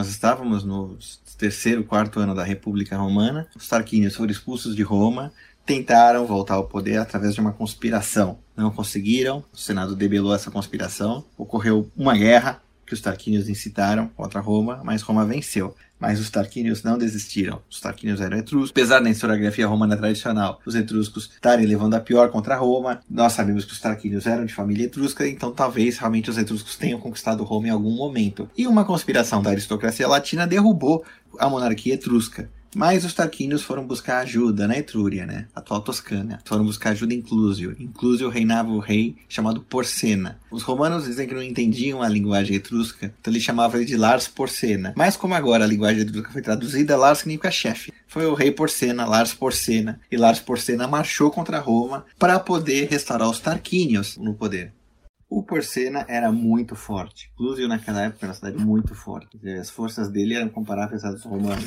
Nós estávamos no terceiro, quarto ano da República Romana. Os Tarquínios foram expulsos de Roma, tentaram voltar ao poder através de uma conspiração. Não conseguiram, o Senado debelou essa conspiração, ocorreu uma guerra que os Tarquínios incitaram contra Roma, mas Roma venceu. Mas os Tarquínios não desistiram. Os Tarquínios eram etruscos. Apesar da historiografia romana tradicional, os etruscos estarem levando a pior contra Roma, nós sabemos que os Tarquínios eram de família etrusca, então talvez realmente os etruscos tenham conquistado Roma em algum momento. E uma conspiração da aristocracia latina derrubou a monarquia etrusca. Mas os Tarquínios foram buscar ajuda na Etrúria, né? Atual Toscana. Foram buscar ajuda em Clúzio. Em Clúzio reinava o rei chamado Porcena. Os romanos dizem que não entendiam a linguagem etrusca, então eles chamavam ele de Lars Porcena. Mas como agora a linguagem etrusca foi traduzida, Lars significa chefe. Foi o rei Porcena, Lars Porcena. E Lars Porcena marchou contra Roma para poder restaurar os Tarquínios no poder. O Porcena era muito forte. Clúzio naquela época era uma cidade muito forte. As forças dele eram comparáveis às dos romanos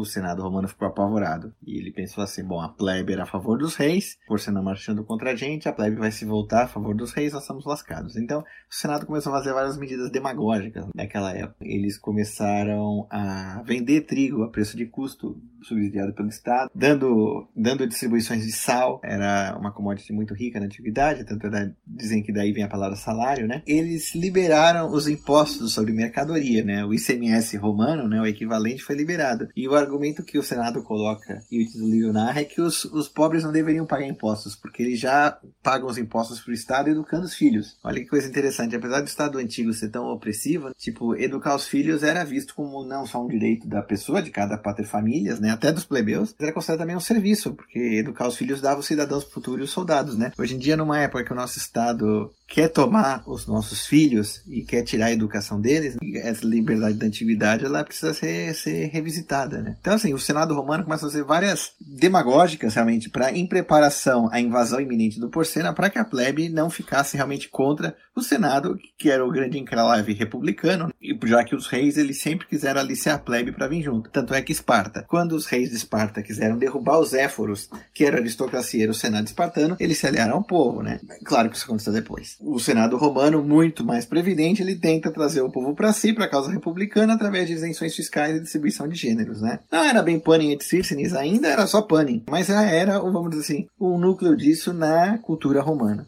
o Senado romano ficou apavorado. E ele pensou assim: bom, a plebe era a favor dos reis, por ser marchando contra a gente, a plebe vai se voltar a favor dos reis, nós estamos lascados. Então, o Senado começou a fazer várias medidas demagógicas naquela época. Eles começaram a vender trigo a preço de custo, subsidiado pelo Estado, dando, dando distribuições de sal, era uma commodity muito rica na antiguidade, tanto é dizem que daí vem a palavra salário, né? Eles liberaram os impostos sobre mercadoria, né? O ICMS romano, né? O equivalente foi liberado. E o argumento que o Senado coloca e o título livro narra é que os, os pobres não deveriam pagar impostos, porque eles já pagam os impostos para o Estado educando os filhos. Olha que coisa interessante, apesar do Estado antigo ser tão opressivo, tipo, educar os filhos era visto como não só um direito da pessoa, de cada pátria famílias, né? Até dos plebeus, era considerado também um serviço, porque educar os filhos dava os cidadãos futuros os soldados, né? Hoje em dia, numa época que o nosso Estado quer tomar os nossos filhos e quer tirar a educação deles, essa liberdade da antiguidade ela precisa ser, ser revisitada, né? Então, assim, o Senado romano começa a fazer várias demagógicas, realmente, para em preparação à invasão iminente do Porcena, para que a plebe não ficasse realmente contra o Senado, que era o grande enclave republicano, e já que os reis eles sempre quiseram aliciar a plebe para vir junto. Tanto é que Esparta, quando os reis de Esparta quiseram derrubar os éforos, que era a aristocracia, era o Senado espartano, eles se aliaram ao povo, né? Claro que isso aconteceu depois. O Senado romano, muito mais previdente, ele tenta trazer o povo para si, para a causa republicana, através de isenções fiscais e distribuição de gêneros, né? Não era bem Panem et Circenes, ainda era só Panem, mas já era, vamos dizer assim, o núcleo disso na cultura romana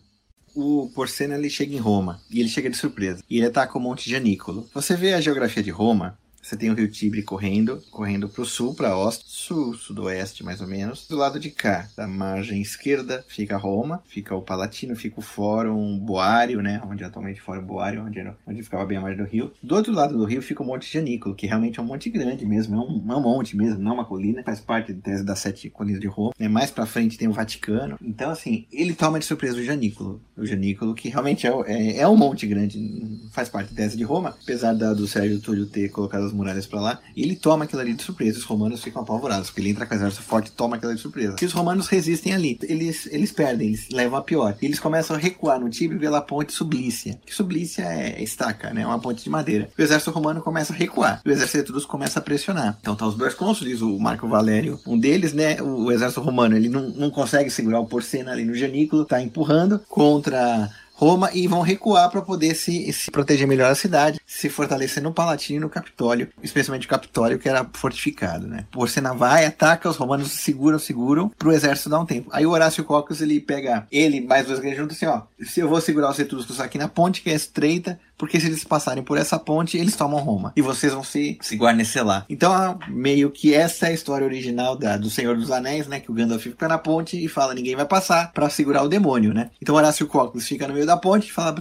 o Porcena ele chega em Roma e ele chega de surpresa. E ele ataca o Monte Janícolo. Você vê a geografia de Roma, você tem o rio Tibre correndo, correndo para o sul, para oeste, sul, sudoeste mais ou menos. Do lado de cá, da margem esquerda, fica Roma, fica o Palatino, fica o Fórum Boário, né? Onde atualmente Fórum Boário, onde, era, onde ficava bem a margem do rio. Do outro lado do rio fica o Monte Janículo, que realmente é um monte grande mesmo, é um, é um monte mesmo, não é uma colina. Faz parte das sete colinas de Roma. Né? Mais para frente tem o Vaticano. Então, assim, ele toma de surpresa o Janículo. O Janículo, que realmente é, é, é um monte grande, faz parte da tese de Roma, apesar da, do Sérgio Túlio ter colocado as muralhas para lá, e ele toma aquilo ali de surpresa. Os romanos ficam apavorados, porque ele entra com o exército forte e toma aquilo de surpresa. E os romanos resistem ali. Eles, eles perdem, eles levam a pior. E eles começam a recuar no Tibre pela ponte Sublícia. Que Sublícia é estaca, né? É uma ponte de madeira. O exército romano começa a recuar. O exército etrusco começa a pressionar. Então tá os dois cônsules, o Marco Valério, um deles, né? O, o exército romano, ele não, não consegue segurar o Porcena ali no Janículo, tá empurrando contra Roma e vão recuar para poder se, se proteger melhor a cidade, se fortalecer no Palatino e no Capitólio, especialmente o Capitólio que era fortificado, né? Porcena vai, ataca, os romanos seguram, seguram, pro exército dar um tempo. Aí o Horácio Cocos ele pega ele mais dois guerreiros juntos assim, ó, se eu vou segurar os etruscos aqui na ponte que é estreita, porque se eles passarem por essa ponte, eles tomam Roma. E vocês vão se, se guarnecer lá. Então, meio que essa é a história original da, do Senhor dos Anéis, né? Que o Gandalf fica na ponte e fala, ninguém vai passar, para segurar o demônio, né? Então Horácio Cocles fica no meio da ponte e fala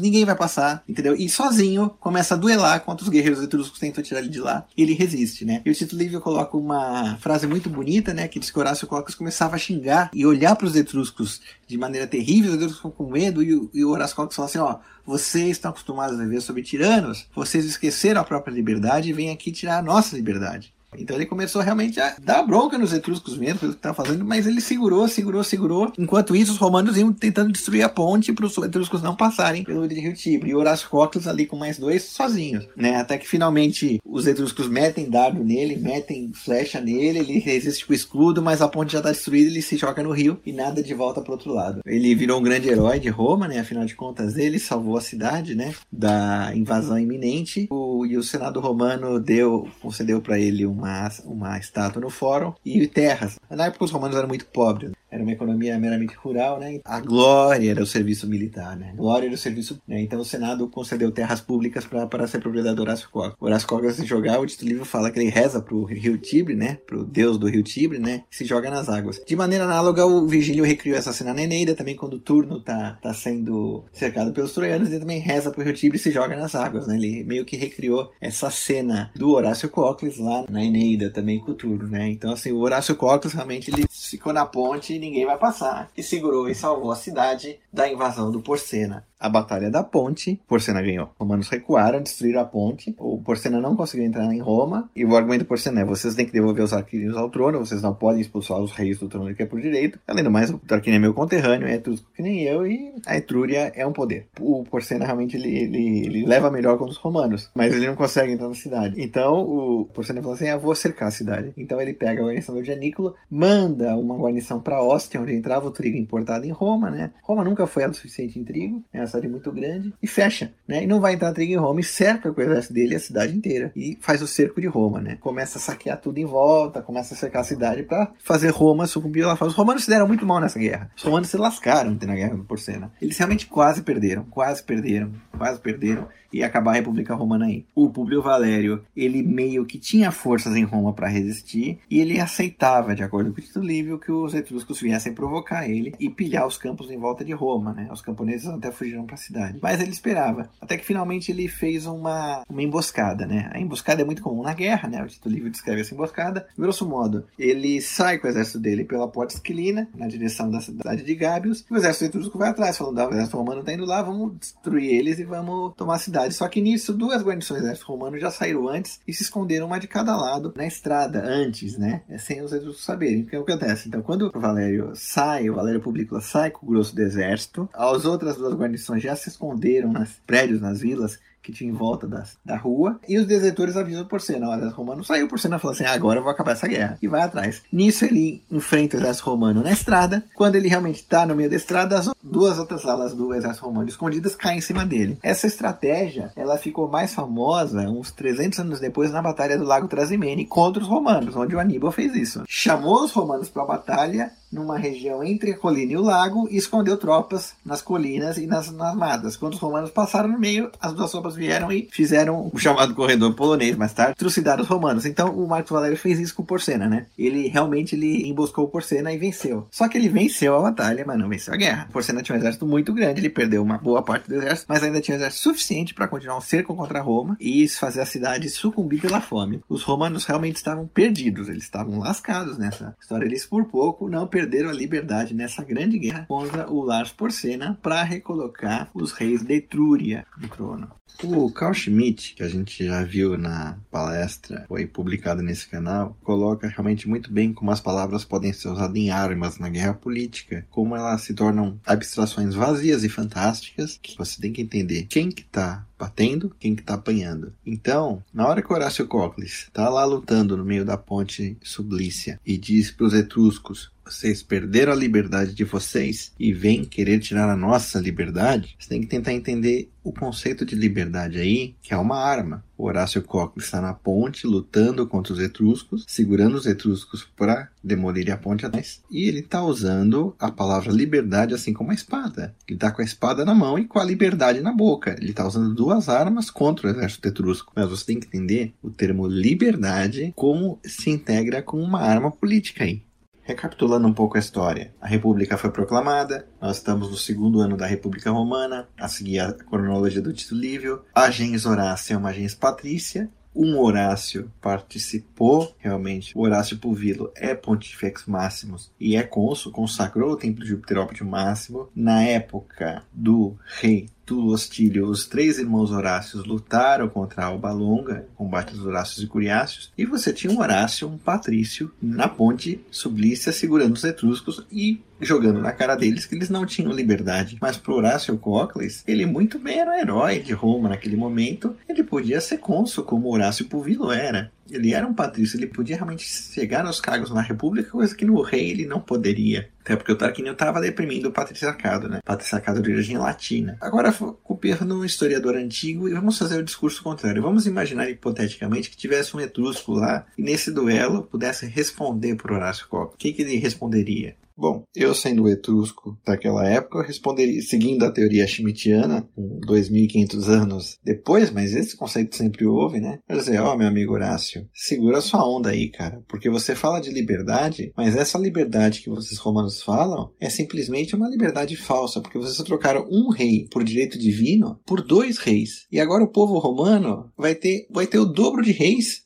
ninguém vai passar, entendeu? E sozinho começa a duelar contra os guerreiros etruscos tentam tirar ele de lá. E ele resiste, né? E o Tito Livio coloca uma frase muito bonita, né? Que diz que Horácio Cocles começava a xingar e olhar para os etruscos de maneira terrível, os etruscos ficam com medo e, e o Horácio Cocles fala assim, ó vocês estão acostumados a viver sob tiranos, vocês esqueceram a própria liberdade e vêm aqui tirar a nossa liberdade. Então ele começou realmente a dar bronca nos etruscos mesmo, pelo que estava fazendo, mas ele segurou, segurou, segurou. Enquanto isso, os romanos iam tentando destruir a ponte para os etruscos não passarem pelo rio Tibre. E Horácio Cocles ali com mais dois sozinhos, né? Até que finalmente os etruscos metem dardo nele, metem flecha nele, ele resiste com o escudo, mas a ponte já está destruída, ele se joga no rio e nada de volta para outro lado. Ele virou um grande herói de Roma, né? Afinal de contas, ele salvou a cidade, né? Da invasão iminente. O, e o Senado romano deu, concedeu para ele uma, uma estátua no fórum e terras. Na época os romanos eram muito pobres. Era uma economia meramente rural, né? A glória era o serviço militar, né? A glória era o serviço. Né? Então o Senado concedeu terras públicas para ser propriedade do Horácio Cócrates. Horácio Cócrates se jogar, o título livro fala que ele reza pro rio Tibre, né? Pro deus do rio Tibre, né? Se joga nas águas. De maneira análoga, o Vigílio recriou essa cena na Eneida, também quando o Turno tá, tá sendo cercado pelos troianos, ele também reza pro rio Tibre e se joga nas águas, né? Ele meio que recriou essa cena do Horácio Cócrates lá na Eneida também com o Turno, né? Então, assim, o Horácio Cócrates realmente ele ficou na ponte ninguém vai passar. E segurou e salvou a cidade da invasão do Porcena a Batalha da Ponte, Porcena ganhou. Os romanos recuaram, destruíram a ponte. O Porcena não conseguiu entrar em Roma. E o argumento do Porcena é: vocês têm que devolver os arquíneos ao trono, vocês não podem expulsar os reis do trono que é por direito. Além do mais, o Tarquínio é meu conterrâneo, é etrusco que nem eu, e a Etrúria é um poder. O Porcena realmente ele, ele, ele leva melhor contra os romanos, mas ele não consegue entrar na cidade. Então o Porcena falou assim: eu vou cercar a cidade. Então ele pega a guarnição do Janículo, manda uma guarnição para Ostia, onde entrava o trigo importado em Roma, né? Roma nunca foi autossuficiente em trigo, né? Cidade muito grande, e fecha, né? E não vai entrar trigo em Roma e cerca com o exército dele a cidade inteira. E faz o cerco de Roma, né? Começa a saquear tudo em volta, começa a cercar a cidade para fazer Roma sucumbir lá fora. Os romanos se deram muito mal nessa guerra. Os romanos se lascaram na guerra do Porcena. Eles realmente quase perderam, quase perderam, quase perderam e acabar a República Romana aí. O Públio Valério, ele meio que tinha forças em Roma para resistir e ele aceitava, de acordo com o Tito Livio, que os etruscos viessem provocar ele e pilhar os campos em volta de Roma, né? Os camponeses até fugiram para a cidade. Mas ele esperava, até que finalmente ele fez uma, uma emboscada, né? A emboscada é muito comum na guerra, né? O Tito Livio descreve essa emboscada. Grosso modo, ele sai com o exército dele pela porta esquilina, na direção da cidade de Gábios, e o exército etrusco vai atrás, falando: ah, o exército romano tá indo lá, vamos destruir eles e vamos tomar a cidade. Só que nisso, duas guarnições do exército romano já saíram antes e se esconderam uma de cada lado na estrada, antes, né? É sem os etruscos saberem. O que acontece? Então, quando o Valério sai, o Valério Publicula sai com o grosso do exército, as outras duas guarnições já se esconderam nos prédios, nas vilas, que tinha em volta da, da rua, e os desertores avisam por cena. O exército romano saiu por cena e falou assim: ah, agora eu vou acabar essa guerra. E vai atrás. Nisso ele enfrenta o exército romano na estrada. Quando ele realmente está no meio da estrada, as duas outras alas do exército romano escondidas caem em cima dele. Essa estratégia ela ficou mais famosa uns 300 anos depois na Batalha do Lago Trasimene contra os romanos, onde o Aníbal fez isso. Chamou os romanos para a batalha numa região entre a colina e o lago e escondeu tropas nas colinas e nas, nas matas. Quando os romanos passaram no meio, as duas tropas vieram e fizeram o chamado corredor polonês mais tarde, trucidaram os romanos. Então o Marcos Valério fez isso com Porcena, né? Ele realmente ele emboscou Porcena e venceu. Só que ele venceu a batalha, mas não venceu a guerra. Porcena tinha um exército muito grande, ele perdeu uma boa parte do exército, mas ainda tinha um exército suficiente para continuar um cerco contra Roma e fazer a cidade sucumbir pela fome. Os romanos realmente estavam perdidos, eles estavam lascados nessa história. Eles por pouco não perderam a liberdade nessa grande guerra contra o Lars Porcena para recolocar os reis de Etrúria no trono. O Carl Schmitt, que a gente já viu na palestra, foi publicado nesse canal, coloca realmente muito bem como as palavras podem ser usadas em armas na guerra política, como elas se tornam abstrações vazias e fantásticas, que você tem que entender quem que tá batendo, quem que tá apanhando. Então, na hora que Horácio Cocles tá lá lutando no meio da ponte Sublícia e diz para os etruscos vocês perderam a liberdade de vocês e vêm querer tirar a nossa liberdade, você tem que tentar entender o conceito de liberdade aí, que é uma arma. Horácio Cocles está na ponte lutando contra os etruscos, segurando os etruscos para demolir a ponte atrás. E ele está usando a palavra liberdade assim como a espada. Ele está com a espada na mão e com a liberdade na boca. Ele está usando duas armas contra o exército etrusco. Mas você tem que entender o termo liberdade como se integra com uma arma política aí. Recapitulando um pouco a história, a República foi proclamada, nós estamos no segundo ano da República Romana, a seguir a cronologia do Tito Livio. A gens Horácia é uma gens patrícia, um Horácio participou realmente. O Horácio Puvilo é Pontifex Máximos e é cônsul, consagrou o templo de Júpiter Óptimo Máximo na época do rei Túlio Hostílio, os três irmãos Horácios lutaram contra Alba Longa, combate dos Horácios e Curiácios, e você tinha um Horácio, um patrício, na ponte Sublícia segurando os etruscos e jogando na cara deles que eles não tinham liberdade. Mas pro Horácio Cocles, ele muito bem era herói de Roma naquele momento, ele podia ser cônsul como Horácio Puvilo era. Ele era um patrício, ele podia realmente chegar aos cargos na República, coisa que no rei ele não poderia. Até porque o Tarquínio estava deprimindo o patriciarcado, né? Patriciarcado de origem latina. Agora, copiando um historiador antigo e vamos fazer o discurso contrário. Vamos imaginar hipoteticamente que tivesse um etrusco lá e nesse duelo pudesse responder por Horácio Cocles. O que, que ele responderia? Bom, eu sendo etrusco daquela época, eu responderia, seguindo a teoria schmittiana, 2.500 anos depois, mas esse conceito sempre houve, né? Eu dizer, ó, oh, meu amigo Horácio, segura sua onda aí, cara, porque você fala de liberdade, mas essa liberdade que vocês romanos falam é simplesmente uma liberdade falsa, porque vocês trocaram um rei por direito divino por dois reis. E agora o povo romano vai ter, vai ter o dobro de reis,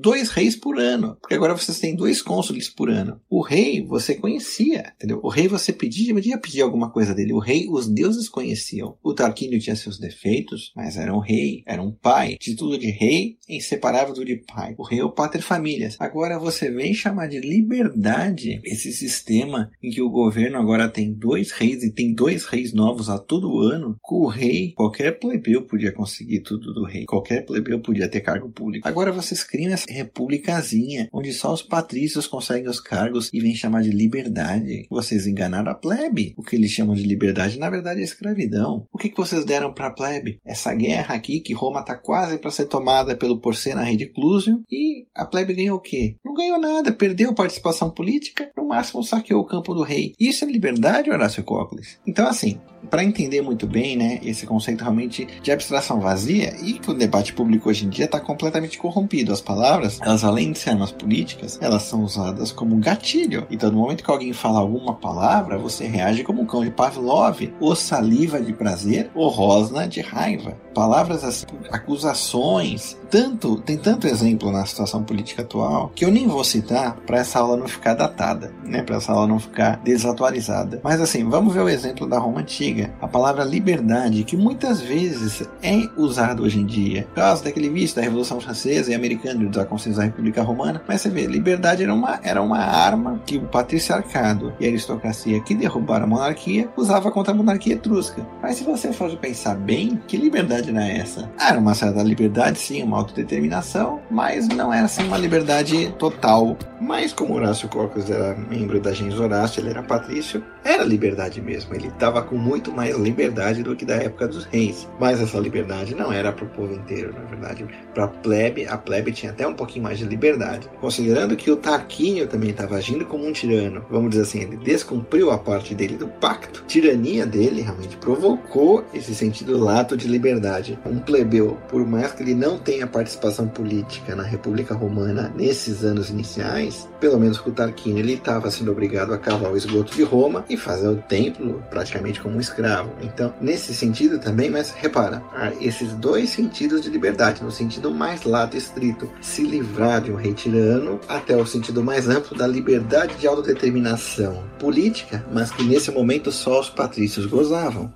dois reis por ano, porque agora vocês têm dois cônsules por ano. O rei você conhecia entendeu? O rei você pedia, podia pedir alguma coisa dele. O rei, os deuses conheciam. O Tarquínio tinha seus defeitos, mas era um rei, era um pai. Título de rei inseparável do de pai. O rei é o pater famílias. Agora você vem chamar de liberdade esse sistema em que o governo agora tem dois reis e tem dois reis novos a todo ano. Com o rei, qualquer plebeu podia conseguir tudo do rei. Qualquer plebeu podia ter cargo público. Agora vocês criam essa republicazinha onde só os patrícios conseguem os cargos e vem chamar de liberdade. Vocês enganaram a plebe. O que eles chamam de liberdade, na verdade, é escravidão. O que, que vocês deram para a plebe? Essa guerra aqui, que Roma está quase para ser tomada pelo Porcena Rei de E a plebe ganhou o quê? Não ganhou nada, perdeu participação política, no máximo saqueou o campo do rei. Isso é liberdade, Horácio Cocles? Então, assim, para entender muito bem né, esse conceito realmente de abstração vazia e que o debate público hoje em dia está completamente corrompido. As palavras, elas além de ser armas políticas, elas são usadas como gatilho. Então, no momento que alguém fala alguma palavra, você reage como um cão de Pavlov, ou saliva de prazer, ou rosna de raiva. Palavras assim, acusações, tanto, tem tanto exemplo na situação política atual que eu nem vou citar para essa aula não ficar datada, né? Para essa aula não ficar desatualizada. Mas assim, vamos ver o exemplo da Roma antiga. A palavra liberdade, que muitas vezes é usada hoje em dia, por causa daquele vício da Revolução Francesa e Americana e dos aconselhos da República Romana. Mas você vê, liberdade era uma, era uma arma que o patriciarcado e a aristocracia que derrubaram a monarquia usava contra a monarquia etrusca. Mas se você for pensar bem, que liberdade não é essa? Ah, era uma certa liberdade, sim, uma autodeterminação, mas não era assim uma liberdade total. Mas como Horácio Cocos era membro da gens Horácio, ele era patrício, era liberdade mesmo. Ele estava com muito mais liberdade do que da época dos reis. Mas essa liberdade não era para o povo inteiro, na verdade. Para a plebe, a plebe tinha até um pouquinho mais de liberdade. Considerando que o Tarquínio também estava agindo como um tirano, vamos dizer assim, ele descumpriu a parte dele do pacto. A tirania dele realmente provocou esse sentido lato de liberdade. Um plebeu, por mais que ele não tenha participação política na República Romana nesses anos iniciais, pelo menos com o Tarquínio, ele estava sendo obrigado a cavar o esgoto de Roma e fazer o templo praticamente como um escravo. Então, nesse sentido também, mas repara, esses dois sentidos de liberdade, no sentido mais lato e estrito, se livrar de um rei tirano, até o sentido mais amplo da liberdade de autodeterminação política, mas que nesse momento só os patrícios gozavam.